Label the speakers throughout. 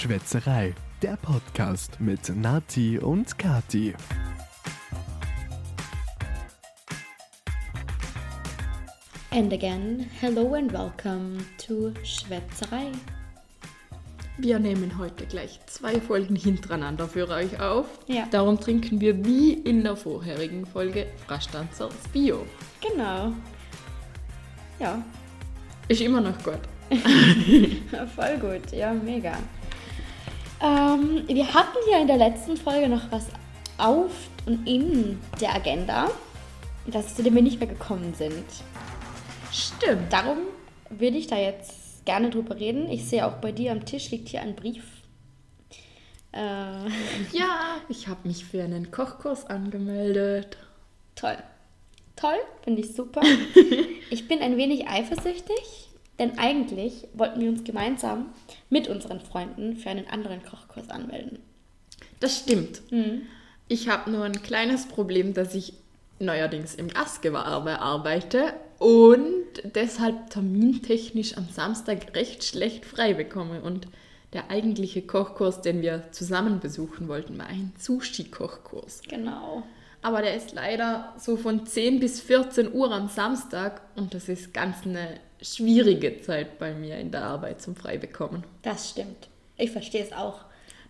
Speaker 1: Schwätzerei, der Podcast mit Nati und Kati.
Speaker 2: And again, hello and welcome to Schwätzerei.
Speaker 3: Wir nehmen heute gleich zwei Folgen hintereinander für euch auf.
Speaker 2: Ja.
Speaker 3: Darum trinken wir wie in der vorherigen Folge Frastanzers Bio.
Speaker 2: Genau. Ja,
Speaker 3: Ist immer noch gut.
Speaker 2: voll gut. Ja, mega. Ähm, wir hatten ja in der letzten Folge noch was auf und in der Agenda, das zu dem wir nicht mehr gekommen sind.
Speaker 3: Stimmt.
Speaker 2: Darum würde ich da jetzt gerne drüber reden. Ich sehe auch bei dir am Tisch liegt hier ein Brief. Äh,
Speaker 3: Ja, ich habe mich für einen Kochkurs angemeldet.
Speaker 2: Toll. Toll, finde ich super. ich bin ein wenig eifersüchtig, denn eigentlich wollten wir uns gemeinsam mit unseren Freunden für einen anderen Kochkurs anmelden.
Speaker 3: Das stimmt. Ich habe nur ein kleines Problem, dass ich neuerdings im Gastgewerbe arbeite und deshalb termintechnisch am Samstag recht schlecht frei bekomme. Und der eigentliche Kochkurs, den wir zusammen besuchen wollten, war ein Sushi-Kochkurs.
Speaker 2: Genau.
Speaker 3: Aber der ist leider so von 10 bis 14 Uhr am Samstag und das ist ganz eine schwierige Zeit bei mir in der Arbeit zum Freibekommen.
Speaker 2: Das stimmt. Ich verstehe es auch.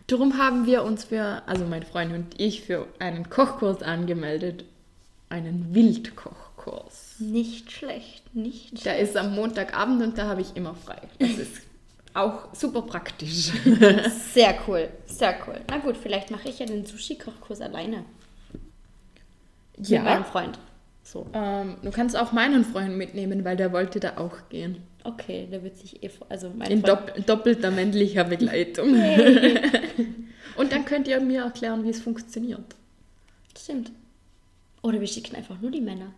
Speaker 3: Darum haben wir uns für, also mein Freund und ich, für einen Kochkurs angemeldet. Einen Wildkochkurs.
Speaker 2: Nicht schlecht, nicht
Speaker 3: Der ist am Montagabend und da habe ich immer frei. Das ist auch super praktisch.
Speaker 2: schlecht. Sehr cool, sehr cool. Na gut, vielleicht mache ich ja den Sushi-Kochkurs alleine. Mit meinem Freund. So.
Speaker 3: Ähm, du kannst auch meinen Freund mitnehmen, weil der wollte da auch gehen.
Speaker 2: Okay, der wird sich eh, also mein
Speaker 3: In
Speaker 2: Freund.
Speaker 3: dopp doppelter männlicher Begleitung. Und dann könnt ihr mir erklären, wie es funktioniert.
Speaker 2: Stimmt. Oder wir schicken einfach nur die Männer.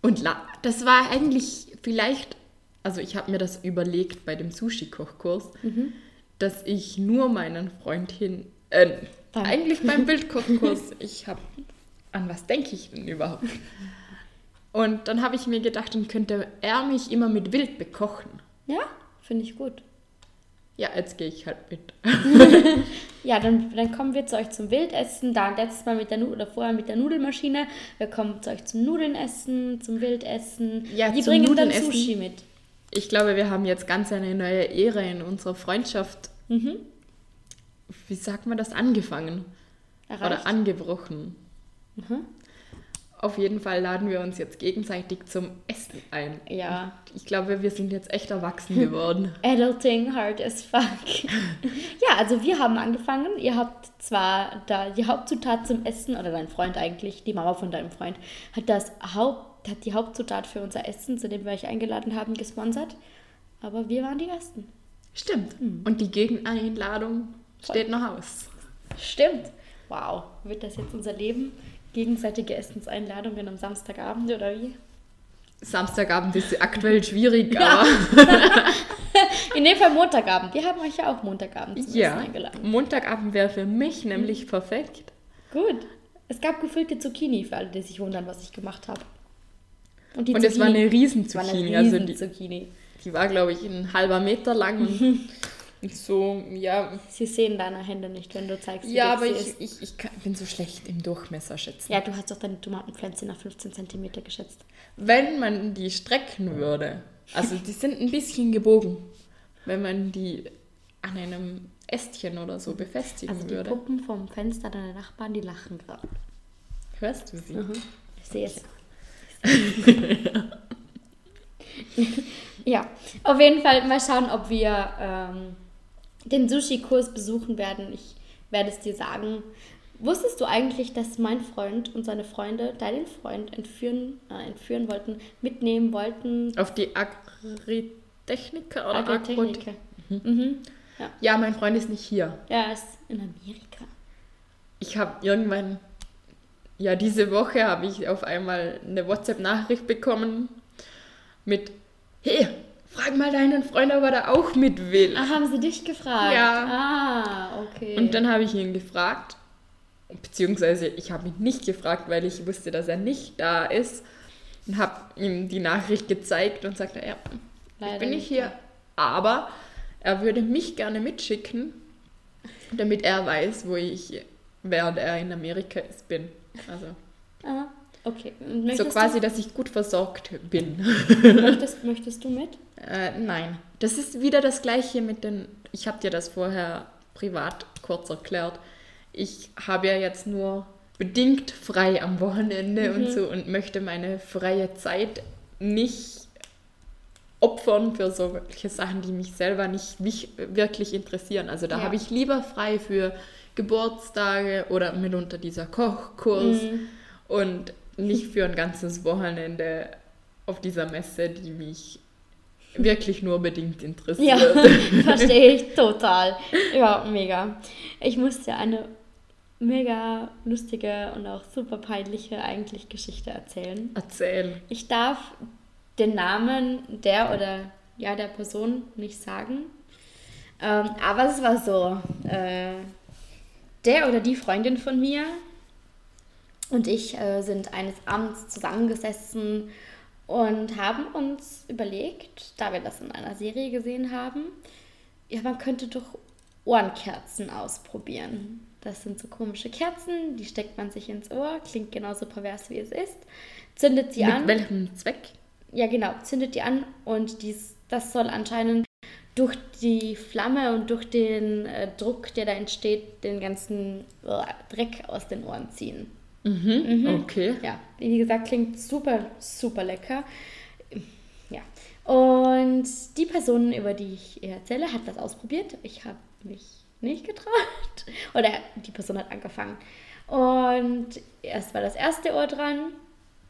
Speaker 3: Und la das war eigentlich vielleicht, also ich habe mir das überlegt bei dem Sushi-Kochkurs, dass ich nur meinen Freund hin, äh, eigentlich beim Bildkochkurs, ich habe, an was denke ich denn überhaupt? Und dann habe ich mir gedacht, dann könnte er mich immer mit Wild bekochen.
Speaker 2: Ja, finde ich gut.
Speaker 3: Ja, jetzt gehe ich halt mit.
Speaker 2: Ja, dann, dann kommen wir zu euch zum Wildessen. Da letztes Mal mit der Nu- oder vorher mit der Nudelmaschine. Wir kommen zu euch zum Nudeln essen, zum Wildessen.
Speaker 3: Ja,
Speaker 2: Die
Speaker 3: zum
Speaker 2: bringen dann. Sushi mit.
Speaker 3: Ich glaube, wir haben jetzt ganz eine neue Ära in unserer Freundschaft.
Speaker 2: Mhm.
Speaker 3: Wie sagt man das? Angefangen.
Speaker 2: Erreicht.
Speaker 3: Oder angebrochen.
Speaker 2: Mhm.
Speaker 3: Auf jeden Fall laden wir uns jetzt gegenseitig zum Essen ein.
Speaker 2: Ja.
Speaker 3: Ich glaube, wir sind jetzt echt erwachsen geworden.
Speaker 2: Adulting hard as fuck. ja, also wir haben angefangen. Ihr habt zwar da die Hauptzutat zum Essen, oder dein Freund eigentlich, die Mama von deinem Freund, hat das Haupt, hat die Hauptzutat für unser Essen, zu dem wir euch eingeladen haben, gesponsert. Aber wir waren die Ersten.
Speaker 3: Stimmt. Und die Gegeneinladung steht noch aus.
Speaker 2: Stimmt. Wow. Wird das jetzt unser Leben? Gegenseitige Essenseinladungen am Samstagabend oder wie?
Speaker 3: Samstagabend ist aktuell schwierig, aber
Speaker 2: In dem Fall Montagabend. Wir haben euch ja auch Montagabend zum
Speaker 3: ja,
Speaker 2: Essen eingeladen.
Speaker 3: Montagabend wäre für mich nämlich perfekt.
Speaker 2: Gut. Es gab gefüllte Zucchini für alle, die sich wundern, was ich gemacht habe. die
Speaker 3: Und es war eine riesen
Speaker 2: es war eine
Speaker 3: Zucchini. Also die,
Speaker 2: Zucchini.
Speaker 3: die war, glaube ich, ein halber Meter lang und, und so, ja.
Speaker 2: Sie sehen deine Hände nicht, wenn du zeigst, wie
Speaker 3: Ja, aber
Speaker 2: sie
Speaker 3: ich, ich, ich kann, bin so schlecht im Durchmesser schätzen.
Speaker 2: Ja, du hast doch deine Tomatenpflanze nach 15 cm geschätzt.
Speaker 3: Wenn man die strecken würde, also die sind ein bisschen gebogen, wenn man die an einem Ästchen oder so befestigen
Speaker 2: Also die
Speaker 3: würde.
Speaker 2: Puppen vom Fenster deiner Nachbarn, die lachen gerade.
Speaker 3: Hörst du sie?
Speaker 2: Ich sehe es. ja, auf jeden Fall mal schauen, ob wir ähm, den Sushi-Kurs besuchen werden. Ich werde es dir sagen. Wusstest du eigentlich, dass mein Freund und seine Freunde deinen Freund entführen, äh, entführen wollten, mitnehmen wollten?
Speaker 3: Auf die Agritechniker oder
Speaker 2: Agritechniker.
Speaker 3: Agrot-
Speaker 2: Mhm.
Speaker 3: Ja, mein Freund ist nicht hier.
Speaker 2: Ja, er ist in Amerika.
Speaker 3: Ich habe irgendwann, ja, diese Woche habe ich auf einmal eine WhatsApp-Nachricht bekommen mit, hey, frag mal deinen Freund, ob er da auch mit will.
Speaker 2: Ah, haben sie dich gefragt?
Speaker 3: Ja.
Speaker 2: Ah, okay.
Speaker 3: Und dann habe ich ihn gefragt, beziehungsweise ich habe ihn nicht gefragt, weil ich wusste, dass er nicht da ist. Und habe ihm die Nachricht gezeigt und sagte, ja,
Speaker 2: Leider
Speaker 3: ich bin nicht
Speaker 2: nicht
Speaker 3: hier. Aber er würde mich gerne mitschicken, damit er weiß, wo ich, während er in Amerika ist, bin. Also
Speaker 2: Ah, okay. Und
Speaker 3: so
Speaker 2: Möchtest
Speaker 3: quasi, dass ich gut versorgt bin.
Speaker 2: möchtest, möchtest du mit?
Speaker 3: Äh, nein, das ist wieder das gleiche mit den. Ich habe dir das vorher privat kurz erklärt. Ich habe ja jetzt nur bedingt frei am Wochenende und so und möchte meine freie Zeit nicht opfern für solche Sachen, die mich selber nicht wich- wirklich interessieren. Also da
Speaker 2: Ja.
Speaker 3: habe ich lieber frei für Geburtstage oder mitunter dieser Kochkurs und nicht für ein ganzes Wochenende auf dieser Messe, die mich wirklich nur bedingt
Speaker 2: Ja,
Speaker 3: interessiert.
Speaker 2: verstehe ich total. Ja, mega. Ich musste eine mega lustige und auch super peinliche eigentlich Geschichte erzählen.
Speaker 3: Erzähl.
Speaker 2: Ich darf den Namen der oder ja der Person nicht sagen. Ähm, aber es war so, äh, der oder die Freundin von mir und ich äh, sind eines Abends zusammengesessen und haben uns überlegt, da wir das in einer Serie gesehen haben, ja, man könnte doch Ohrenkerzen ausprobieren. Das sind so komische Kerzen, die steckt man sich ins Ohr, klingt genauso pervers wie es ist, zündet sie an.
Speaker 3: Mit welchem Zweck?
Speaker 2: Ja, genau, zündet die an und dies, das soll anscheinend durch die Flamme und durch den äh, Druck, der da entsteht, den ganzen äh, Dreck aus den Ohren ziehen.
Speaker 3: Mhm. Okay.
Speaker 2: Ja, wie gesagt, klingt super, super lecker. Ja. Und die Person, über die ich erzähle, hat das ausprobiert. Ich habe mich nicht getraut. Oder die Person hat angefangen. Und erst war das erste Ohr dran,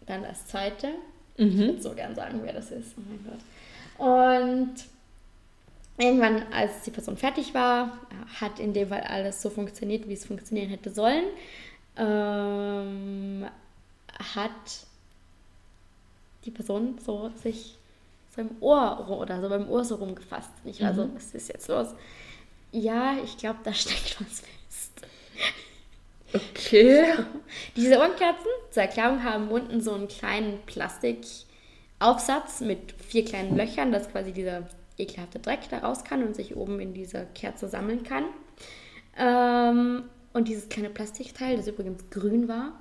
Speaker 2: dann das zweite. Ich würde so gern sagen, wer das ist. Oh mein Gott. Und irgendwann, als die Person fertig war, hat in dem Fall alles so funktioniert, wie es funktionieren hätte sollen. Ähm, hat die Person so sich so im Ohr oder so beim Ohr so rumgefasst. Ich war so, was ist jetzt los? Ja, ich glaube, da steckt was fest.
Speaker 3: Okay.
Speaker 2: Diese Ohrenkerzen, zur Erklärung, haben unten so einen kleinen Plastikaufsatz mit vier kleinen Löchern, dass quasi dieser ekelhafte Dreck da raus kann und sich oben in dieser Kerze sammeln kann. Ähm, und dieses kleine Plastikteil, das übrigens grün war,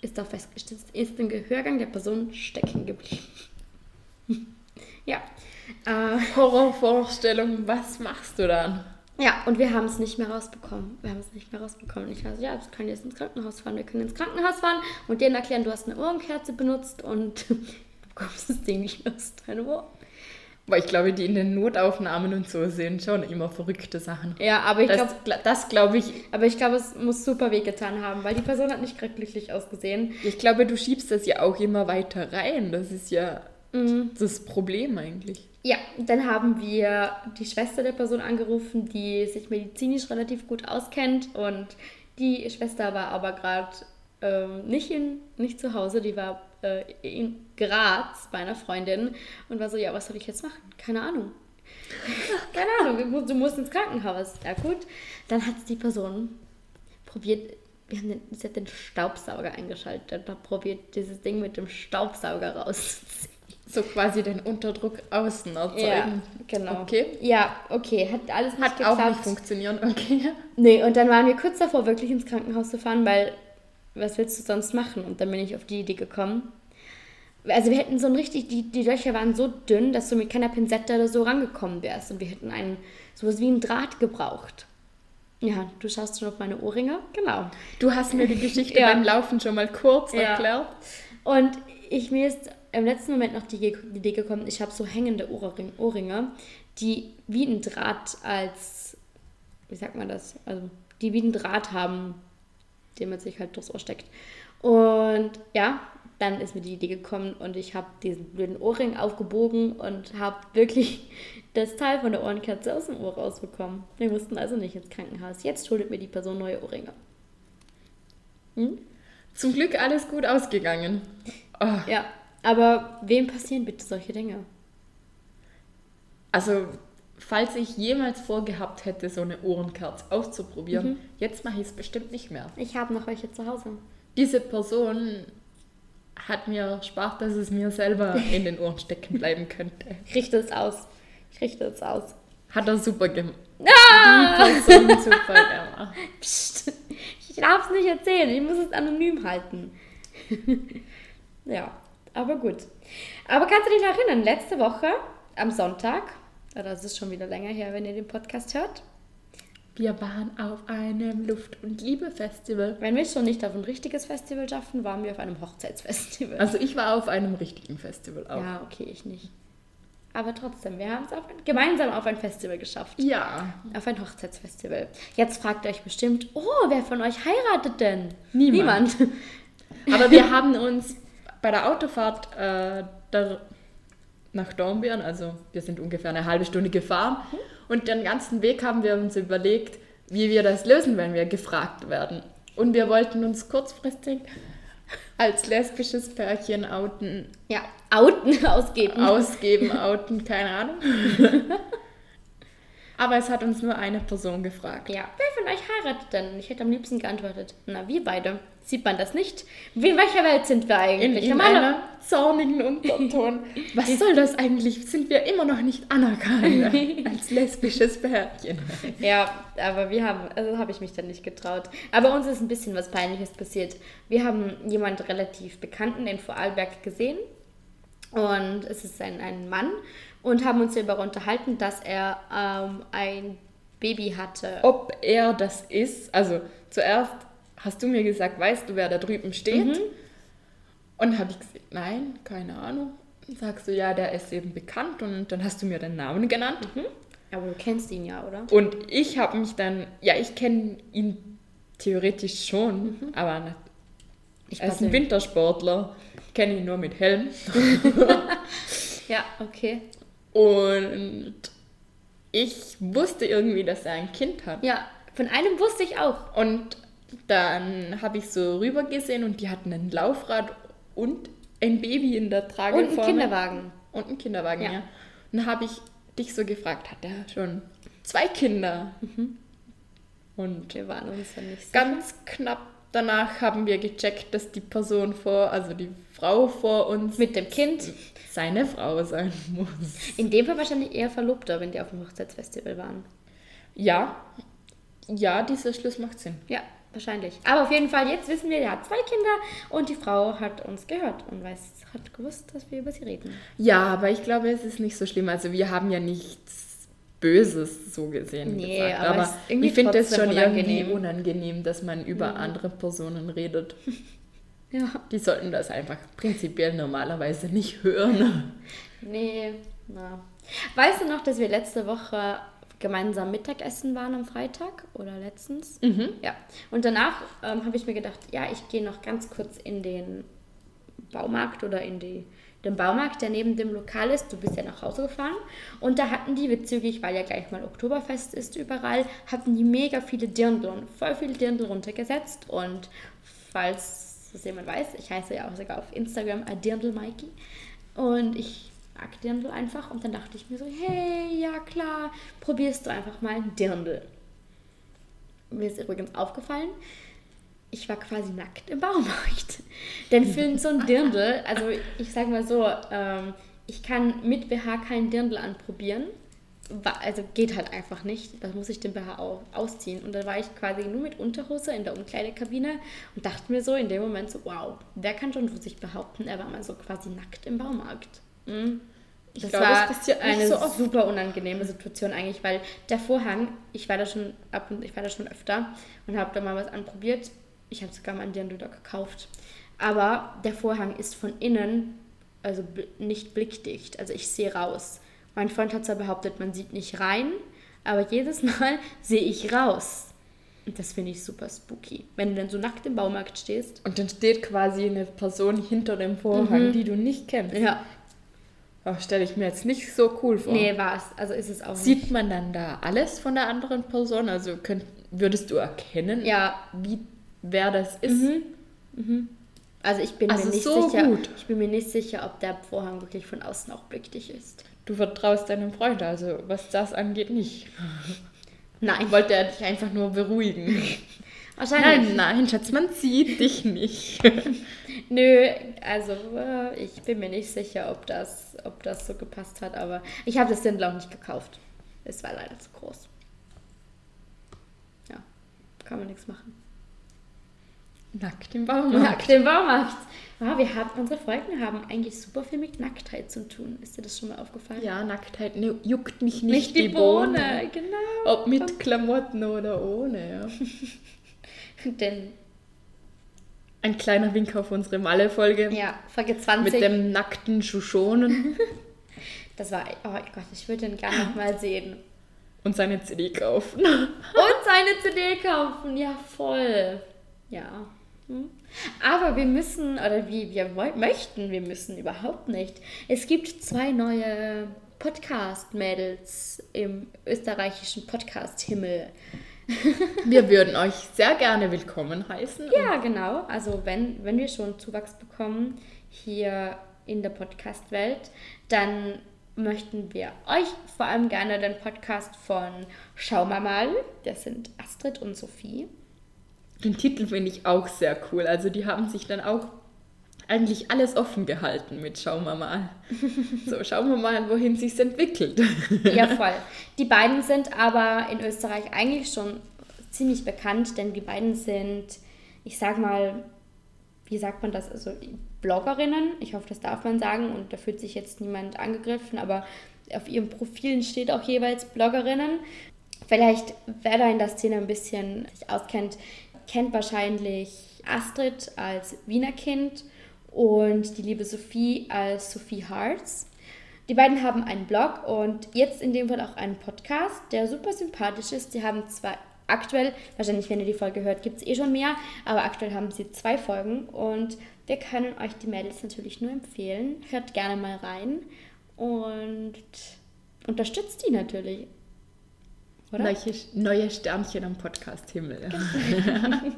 Speaker 2: ist auf festgestellt, ist im Gehörgang der Person stecken geblieben. ja. Äh,
Speaker 3: Horrorvorstellung, was machst du dann?
Speaker 2: ja, und wir haben es nicht mehr rausbekommen. Wir haben es nicht mehr rausbekommen. Ich war so, ja, wir können jetzt ins Krankenhaus fahren. Wir können ins Krankenhaus fahren und denen erklären, du hast eine Ohrenkerze benutzt und du bekommst das Ding nicht mehr aus deinem Ohr.
Speaker 3: Weil ich glaube, die in den Notaufnahmen und so sehen schon immer verrückte Sachen.
Speaker 2: Ja, aber ich
Speaker 3: Das,
Speaker 2: glaube,
Speaker 3: gla- das glaube ich.
Speaker 2: aber ich glaube, es muss super wehgetan haben, weil die Person hat nicht gerade glücklich ausgesehen.
Speaker 3: Ich glaube, du schiebst das ja auch immer weiter rein. Das ist ja
Speaker 2: Mhm.
Speaker 3: das Problem eigentlich.
Speaker 2: Ja, dann haben wir die Schwester der Person angerufen, die sich medizinisch relativ gut auskennt und die Schwester war aber gerade ähm, nicht, in, nicht zu Hause, die war äh, in Graz bei einer Freundin und war so, ja, was soll ich jetzt machen? Keine Ahnung. Keine Ahnung, du musst- ins Krankenhaus. Ja gut, dann hat die Person probiert, wir haben den, sie hat den Staubsauger eingeschaltet und hat probiert, dieses Ding mit dem Staubsauger rauszuziehen.
Speaker 3: So quasi den Unterdruck außen
Speaker 2: Ja,
Speaker 3: erzeugen.
Speaker 2: genau.
Speaker 3: Okay.
Speaker 2: Ja, okay, hat alles nicht
Speaker 3: Hat
Speaker 2: geklappt.
Speaker 3: auch nicht funktioniert, okay.
Speaker 2: Nee, und dann waren wir kurz davor, wirklich ins Krankenhaus zu fahren, weil was willst du sonst machen? Und dann bin ich auf die Idee gekommen. Also wir hätten so ein richtig, die, die Löcher waren so dünn, dass du mit keiner Pinzette oder so rangekommen wärst. Und wir hätten einen, sowas wie einen Draht gebraucht. Ja, du schaust schon auf meine Ohrringe? Genau.
Speaker 3: Du hast mir die Geschichte
Speaker 2: Ja.
Speaker 3: beim Laufen schon mal kurz
Speaker 2: Ja.
Speaker 3: erklärt.
Speaker 2: Und ich mir ist im letzten Moment noch die, Idee gekommen, ich habe so hängende Ohrring, Ohrringe, die wie ein Draht als, wie sagt man das, also die wie ein Draht haben, den man sich halt durchs Ohr steckt. Und ja, dann ist mir die Idee gekommen und ich habe diesen blöden Ohrring aufgebogen und habe wirklich das Teil von der Ohrenkerze aus dem Ohr rausbekommen. Wir mussten also nicht ins Krankenhaus. Jetzt schuldet mir die Person neue Ohrringe.
Speaker 3: Zum Glück alles gut ausgegangen. Oh,
Speaker 2: Ja, aber wem passieren bitte solche Dinge?
Speaker 3: also, falls ich jemals vorgehabt hätte, so eine Ohrenkerze auszuprobieren, jetzt mache ich es bestimmt nicht mehr.
Speaker 2: Ich habe noch welche zu Hause.
Speaker 3: Diese Person hat mir erspart, dass es mir selber in den Ohren stecken bleiben könnte.
Speaker 2: Ich richte es aus. Ich richte es aus.
Speaker 3: Hat er super gemacht.
Speaker 2: Ah!
Speaker 3: Die Person super gemacht.
Speaker 2: Psst, ich darf es nicht erzählen, ich muss es anonym halten. ja, aber gut. Aber kannst du dich noch erinnern, letzte Woche am Sonntag, oder das ist schon wieder länger her, wenn ihr den Podcast hört,
Speaker 3: Wir waren auf einem Luft- und Liebe-Festival.
Speaker 2: wenn wir schon nicht auf ein richtiges Festival schaffen, waren wir auf einem Hochzeitsfestival.
Speaker 3: Also ich war auf einem richtigen Festival auch.
Speaker 2: ja, okay, ich nicht. Aber trotzdem, wir haben es gemeinsam auf ein Festival geschafft.
Speaker 3: Ja.
Speaker 2: Auf ein Hochzeitsfestival. Jetzt fragt ihr euch bestimmt, oh, wer von euch heiratet denn?
Speaker 3: Niemand.
Speaker 2: Niemand.
Speaker 3: Aber wir haben uns bei der Autofahrt äh, nach Dornbirn, also wir sind ungefähr eine halbe Stunde gefahren und den ganzen Weg haben wir uns überlegt, wie wir das lösen, wenn wir gefragt werden. Und wir wollten uns kurzfristig als lesbisches Pärchen outen,
Speaker 2: Ja, outen, ausgeben.
Speaker 3: ausgeben, outen, keine Ahnung. Aber es hat uns nur eine Person gefragt.
Speaker 2: Ja, wer von euch heiratet denn? Ich hätte am liebsten geantwortet, na, wir beide. Sieht man das nicht? Wie in welcher Welt sind wir
Speaker 3: In,
Speaker 2: eigentlich?
Speaker 3: in
Speaker 2: Normaler-
Speaker 3: einem zornigen Unterton. Was soll das eigentlich? Sind wir immer noch nicht anerkannt als lesbisches Pärchen?
Speaker 2: Ja, aber wir haben, also habe ich mich dann nicht getraut. Aber uns ist ein bisschen was Peinliches passiert. Wir haben jemand relativ Bekannten in Vorarlberg gesehen und es ist ein, ein Mann und haben uns darüber unterhalten, dass er ähm, ein Baby hatte.
Speaker 3: Ob er das ist, also zuerst hast du mir gesagt, weißt du, wer da drüben steht? Und habe ich gesagt, nein, keine Ahnung. Dann sagst du, ja, der ist eben bekannt und dann hast du mir den Namen genannt.
Speaker 2: Aber du kennst ihn ja, oder?
Speaker 3: Und ich habe mich dann, ja, ich kenne ihn theoretisch schon, aber nicht
Speaker 2: Ich
Speaker 3: als ein Wintersportler kenne ihn nur mit Helm.
Speaker 2: Ja, okay.
Speaker 3: Und ich wusste irgendwie, dass er ein Kind hat.
Speaker 2: Ja, von einem wusste ich auch.
Speaker 3: Und dann habe ich so rüber gesehen und die hatten ein Laufrad und ein Baby in der Trage
Speaker 2: Und einen. Kinderwagen.
Speaker 3: Und einen Kinderwagen,
Speaker 2: Ja.
Speaker 3: ja. Und dann habe ich dich so gefragt, hat er schon zwei Kinder?
Speaker 2: Mhm.
Speaker 3: Und
Speaker 2: Wir waren uns dann nicht sicher.
Speaker 3: ganz knapp danach haben wir gecheckt, dass die Person vor, also die Frau vor uns
Speaker 2: Mit dem Kind.
Speaker 3: seine Frau sein muss.
Speaker 2: In dem Fall wahrscheinlich eher Verlobter, wenn die auf dem Hochzeitsfestival waren.
Speaker 3: Ja, ja, dieser Schluss macht Sinn.
Speaker 2: Ja, wahrscheinlich. Aber auf jeden Fall, jetzt wissen wir, er hat zwei Kinder und die Frau hat uns gehört und weiß, hat gewusst, dass wir über sie reden.
Speaker 3: Ja, aber ich glaube, es ist nicht so schlimm. Also wir haben ja nichts Böses so gesehen
Speaker 2: Nee,
Speaker 3: gesagt.
Speaker 2: aber
Speaker 3: Aber, ich finde es schon
Speaker 2: unangenehm.
Speaker 3: irgendwie unangenehm, dass man über andere Personen redet.
Speaker 2: Ja.
Speaker 3: Die sollten das einfach prinzipiell normalerweise nicht hören.
Speaker 2: Nee, na. Weißt du noch, dass wir letzte Woche gemeinsam Mittagessen waren am Freitag oder letztens? Ja. Und danach ähm, habe ich mir gedacht, ja, ich gehe noch ganz kurz in den Baumarkt oder in die, den Baumarkt, der neben dem Lokal ist. Du bist ja nach Hause gefahren. Und da hatten die, bezüglich, weil ja gleich mal Oktoberfest ist überall, hatten die mega viele Dirndl und voll viele Dirndl runtergesetzt. Und falls das jemand weiß, ich heiße ja auch sogar auf Instagram Dirndl Mikey. Und ich mag Dirndl einfach. Und dann dachte ich mir so, hey, ja klar, probierst du einfach mal Dirndl. Mir ist übrigens aufgefallen, ich war quasi nackt im Baumarkt. Denn für so ein Dirndl, also ich sag mal so, ähm, ich kann mit BH keinen Dirndl anprobieren. Also geht halt einfach nicht. Da muss ich den BH au- ausziehen. Und dann war ich quasi nur mit Unterhose in der Umkleidekabine und dachte mir so in dem Moment so, wow, wer kann schon von sich behaupten, er war mal so quasi nackt im Baumarkt. Mhm.
Speaker 3: Ich
Speaker 2: Das
Speaker 3: glaube,
Speaker 2: war
Speaker 3: es passiert
Speaker 2: eine
Speaker 3: so
Speaker 2: super unangenehme Situation eigentlich, weil der Vorhang, ich war da schon ab und ich war da schon öfter und habe da mal was anprobiert. Ich habe sogar mal einen Dirndl da gekauft. Aber der Vorhang ist von innen also nicht blickdicht. Also ich sehe raus. Mein Freund hat zwar behauptet, man sieht nicht rein, aber jedes Mal sehe ich raus. Und das finde ich super spooky. Wenn du dann so nackt im Baumarkt stehst.
Speaker 3: Und dann steht quasi eine Person hinter dem Vorhang, die du nicht kennst.
Speaker 2: Ja.
Speaker 3: Oh, Stelle ich mir jetzt nicht so cool vor.
Speaker 2: Nee, war es. Also ist es auch nicht.
Speaker 3: Sieht man dann da alles von der anderen Person? Also könnt, würdest du erkennen,
Speaker 2: Ja,
Speaker 3: wie wer das ist?
Speaker 2: Also ich bin
Speaker 3: Also
Speaker 2: mir nicht
Speaker 3: so
Speaker 2: sicher.
Speaker 3: gut.
Speaker 2: Ich bin mir nicht sicher, ob der Vorhang wirklich von außen auch blickdicht ist.
Speaker 3: Du vertraust deinem Freund, also was das angeht, nicht.
Speaker 2: Nein,
Speaker 3: Wollte er dich einfach nur beruhigen?
Speaker 2: wahrscheinlich.
Speaker 3: nein, nein, Schatz, man sieht dich nicht.
Speaker 2: Nö, also äh, ich bin mir nicht sicher, ob das, ob das so gepasst hat, aber ich habe das Dirndl auch nicht gekauft. Es war leider zu groß. Ja, kann man nichts machen.
Speaker 3: Nackt im Baumarkt.
Speaker 2: Nackt im Baumarkt. Ah, wir haben, unsere Folgen haben eigentlich super viel mit Nacktheit zu tun. Ist dir das schon mal aufgefallen?
Speaker 3: Ja, Nacktheit ne, juckt mich nicht, die, Bohne.
Speaker 2: genau.
Speaker 3: Ob mit Klamotten oder ohne, ja.
Speaker 2: Denn,
Speaker 3: Ein kleiner Wink auf unsere Malle-Folge.
Speaker 2: ja, Folge 20.
Speaker 3: Mit dem nackten Shushonen
Speaker 2: das war, oh Gott, ich würde den gerne noch mal sehen.
Speaker 3: und seine CD kaufen.
Speaker 2: Und seine CD kaufen, ja voll. Ja. Hm. Aber wir müssen, oder wie wir möchten, wir müssen überhaupt nicht. Es gibt zwei neue Podcast-Mädels im österreichischen Podcast-Himmel.
Speaker 3: Wir würden euch sehr gerne willkommen heißen.
Speaker 2: Ja, genau. Also wenn, wenn wir schon Zuwachs bekommen hier in der Podcast-Welt, dann möchten wir euch vor allem gerne den Podcast von Schau mal mal, das sind Astrid und Sophie.
Speaker 3: Den Titel finde ich auch sehr cool. Also die haben sich dann auch eigentlich alles offen gehalten mit Schauen wir mal. So, schauen wir mal, wohin sich's entwickelt.
Speaker 2: Ja, voll. Die beiden sind aber in Österreich eigentlich schon ziemlich bekannt, denn die beiden sind, ich sag mal, wie sagt man das, also Bloggerinnen, ich hoffe, das darf man sagen und da fühlt sich jetzt niemand angegriffen, aber auf ihren Profilen steht auch jeweils Bloggerinnen. Vielleicht, wer da in der Szene ein bisschen sich auskennt, kennt wahrscheinlich Astrid als Wiener Kind und die liebe Sophie als Sophie Hearts. Die beiden haben einen Blog und jetzt in dem Fall auch einen Podcast, der super sympathisch ist. Die haben zwar aktuell, wahrscheinlich wenn ihr die Folge hört, gibt es eh schon mehr, aber aktuell haben sie zwei Folgen und wir können euch die Mädels natürlich nur empfehlen. Hört gerne mal rein und unterstützt die natürlich. Oder?
Speaker 3: Neue, neue Sternchen am Podcast-Himmel.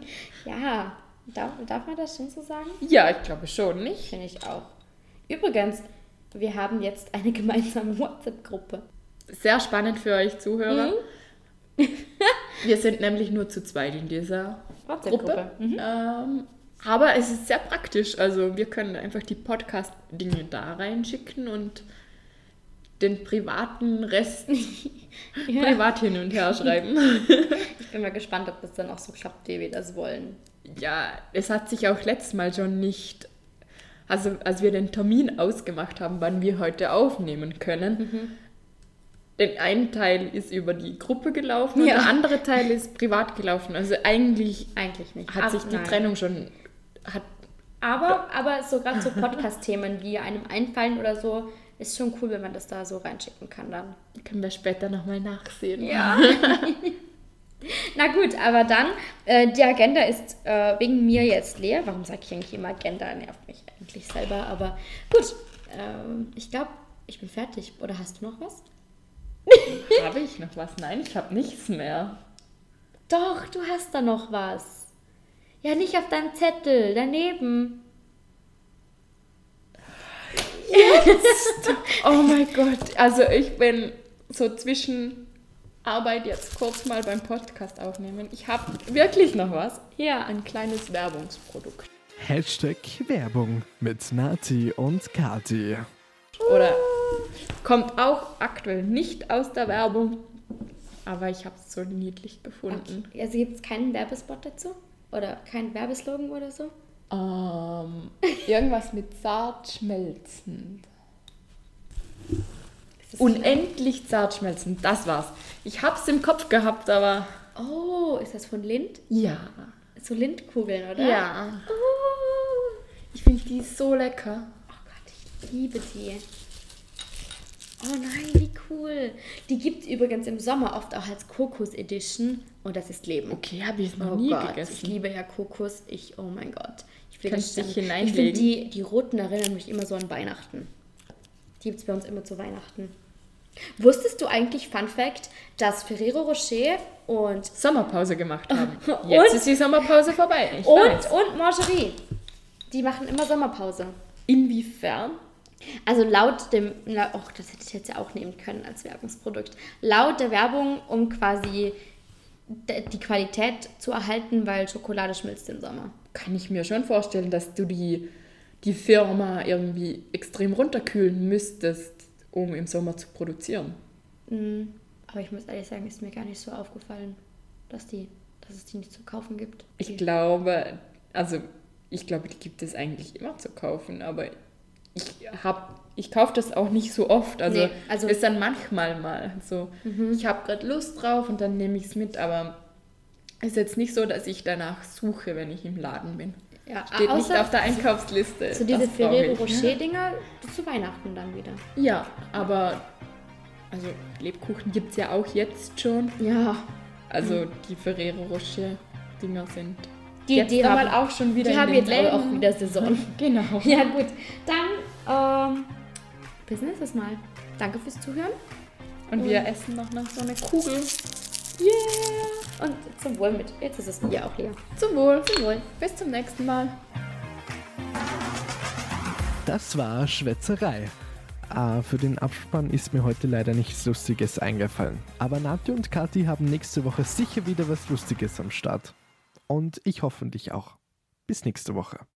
Speaker 2: Ja, darf, darf man das schon so sagen?
Speaker 3: Ja, ich glaube schon nicht.
Speaker 2: Finde ich auch. Übrigens, wir haben jetzt eine gemeinsame WhatsApp-Gruppe.
Speaker 3: Sehr spannend für euch Zuhörer. Wir sind nämlich nur zu zweit in dieser
Speaker 2: WhatsApp-Gruppe.
Speaker 3: Gruppe.
Speaker 2: Mhm.
Speaker 3: Ähm, aber es ist sehr praktisch. Also wir können einfach die Podcast-Dinge da reinschicken und den privaten Rest
Speaker 2: Ja.
Speaker 3: privat hin und her schreiben.
Speaker 2: Ich bin mal gespannt, ob das dann auch so klappt, wie wir das wollen.
Speaker 3: Ja, es hat sich auch letztes Mal schon nicht, also als wir den Termin ausgemacht haben, wann wir heute aufnehmen können, den einen Teil ist über die Gruppe gelaufen und
Speaker 2: Ja.
Speaker 3: der andere Teil ist privat gelaufen. Also eigentlich
Speaker 2: Eigentlich nicht.
Speaker 3: hat
Speaker 2: Ab-
Speaker 3: sich die
Speaker 2: nein.
Speaker 3: Trennung schon, hat
Speaker 2: Aber, aber so gerade so Podcast-Themen, die einem einfallen oder so, ist schon cool, wenn man das da so reinschicken kann dann.
Speaker 3: können wir später nochmal nachsehen.
Speaker 2: Ja. Na gut, aber dann, äh, die Agenda ist äh, wegen mir jetzt leer. Warum sage ich eigentlich immer Agenda? Nervt mich eigentlich selber, aber gut. Ähm, ich glaube, ich bin fertig. Oder hast du noch was?
Speaker 3: Habe ich noch was? Nein, ich habe nichts mehr.
Speaker 2: Doch, du hast da noch was. Ja, nicht auf deinem Zettel, daneben.
Speaker 3: Oh mein Gott, also ich bin so zwischen Arbeit jetzt kurz mal beim Podcast aufnehmen. Ich habe wirklich noch was.
Speaker 2: Ja.
Speaker 3: Ein kleines Werbungsprodukt.
Speaker 1: Hashtag Werbung mit Nati und Kati.
Speaker 3: Oder kommt auch aktuell nicht aus der Werbung, aber ich habe es so niedlich gefunden.
Speaker 2: Okay. Also gibt es keinen Werbespot dazu? Oder keinen Werbeslogan oder so?
Speaker 3: Ähm, irgendwas mit zart schmelzend.
Speaker 2: Das
Speaker 3: Unendlich zart schmelzend, das war's. Ich hab's im Kopf gehabt, aber
Speaker 2: Oh, ist das von Lind?
Speaker 3: ja.
Speaker 2: So Lindkugeln, oder?
Speaker 3: Ja.
Speaker 2: Oh,
Speaker 3: Ich finde die so lecker.
Speaker 2: oh Gott, ich liebe die. Oh nein, wie cool. Die gibt es übrigens im Sommer oft auch als Kokos Edition. Und das ist Leben.
Speaker 3: Okay, habe ich noch
Speaker 2: Oh
Speaker 3: nie
Speaker 2: Gott,
Speaker 3: gegessen.
Speaker 2: ich liebe ja Kokos. Ich, oh mein Gott. Ich will
Speaker 3: Kannst
Speaker 2: das
Speaker 3: dich hineinlegen.
Speaker 2: Ich finde, die, die roten erinnern mich immer so an Weihnachten. Die gibt es bei uns immer zu Weihnachten. Wusstest du eigentlich, Fun Fact, dass Ferrero Rocher und,
Speaker 3: Sommerpause gemacht haben.
Speaker 2: Und-
Speaker 3: Jetzt ist die Sommerpause vorbei. Ich
Speaker 2: und,
Speaker 3: weiß.
Speaker 2: und Mangerie, die machen immer Sommerpause.
Speaker 3: Inwiefern?
Speaker 2: Also laut dem, na, och, das hätte ich jetzt ja auch nehmen können als Werbungsprodukt. Laut der Werbung, um quasi die Qualität zu erhalten, weil Schokolade schmilzt im Sommer.
Speaker 3: Kann ich mir schon vorstellen, dass du die, die Firma irgendwie extrem runterkühlen müsstest, um im Sommer zu produzieren.
Speaker 2: Oh, Aber ich muss ehrlich sagen, ist mir gar nicht so aufgefallen, dass, die, dass es die nicht zu kaufen gibt.
Speaker 3: Ich glaube, also ich glaube, die gibt es eigentlich immer zu kaufen, aber ich habe, ich kaufe das auch nicht so oft. Also,
Speaker 2: Nee, also-
Speaker 3: ist dann manchmal mal so. Ich habe gerade Lust drauf und dann nehme ich es mit, aber ist jetzt nicht so, dass ich danach suche, wenn ich im Laden bin.
Speaker 2: Ja,
Speaker 3: Steht nicht
Speaker 2: außer
Speaker 3: auf der Einkaufsliste.
Speaker 2: so diese Ferrero
Speaker 3: ich.
Speaker 2: Rocher-Dinger zu Weihnachten dann wieder.
Speaker 3: Ja, aber also Lebkuchen gibt es ja auch jetzt schon.
Speaker 2: Ja,
Speaker 3: Also die Ferrero Rocher Dinger sind
Speaker 2: die,
Speaker 3: jetzt
Speaker 2: die haben,
Speaker 3: auch schon wieder
Speaker 2: die haben jetzt aber auch
Speaker 3: Läden.
Speaker 2: wieder Saison.
Speaker 3: Genau.
Speaker 2: ja, gut. Dann, ähm, bis nächstes Mal. Danke fürs Zuhören.
Speaker 3: Und wir essen noch nach so eine Kugel.
Speaker 2: Yeah! Und zum Wohl mit. Jetzt ist es Bier auch leer.
Speaker 3: Zum Wohl.
Speaker 2: Zum Wohl.
Speaker 3: Bis zum nächsten Mal.
Speaker 1: Das war Schwätzerei. Ah, für den Abspann ist mir heute leider nichts Lustiges eingefallen. Aber Nati und Kathi haben nächste Woche sicher wieder was Lustiges am Start. Und ich hoffentlich auch. Bis nächste Woche.